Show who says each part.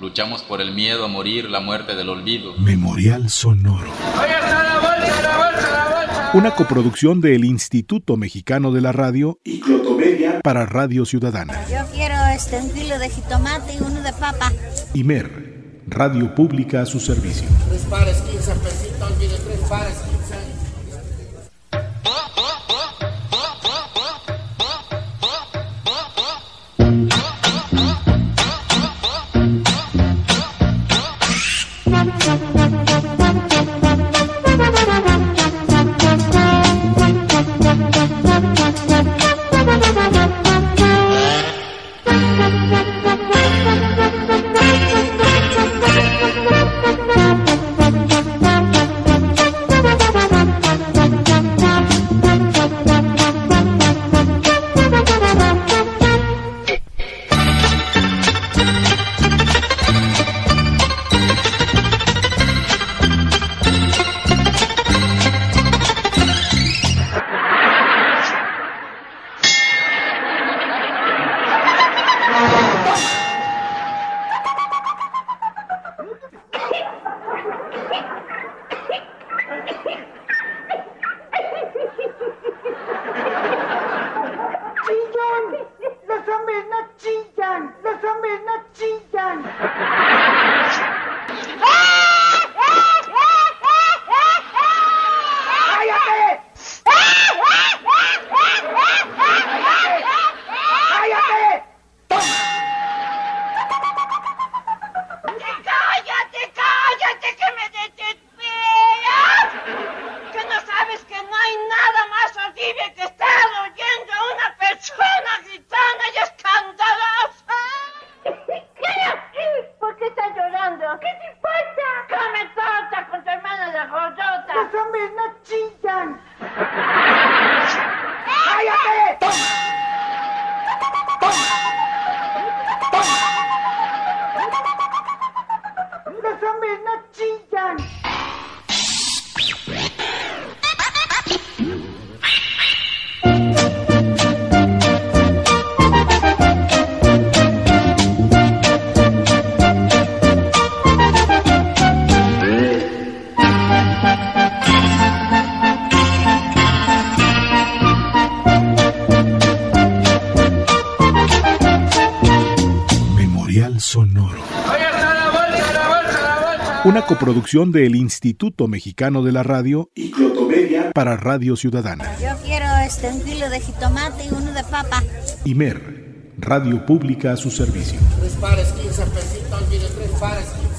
Speaker 1: Luchamos por el miedo a morir, la muerte del olvido.
Speaker 2: Memorial Sonoro. Una coproducción del Instituto Mexicano de la Radio y Clotomedia para Radio Ciudadana.
Speaker 3: Yo quiero este, un kilo de jitomate y uno de papa.
Speaker 2: Imer, Radio Pública a su servicio.
Speaker 4: Tres
Speaker 5: なチち I 那
Speaker 2: 鸡 Sonoro. Una coproducción del Instituto Mexicano de la Radio y Clotomedia para Radio Ciudadana.
Speaker 3: Yo quiero este, un kilo de jitomate y uno de papa.
Speaker 2: Imer, Radio Pública a su servicio.
Speaker 4: Tres pares, 15 pesitos, mire, tres pares, 15.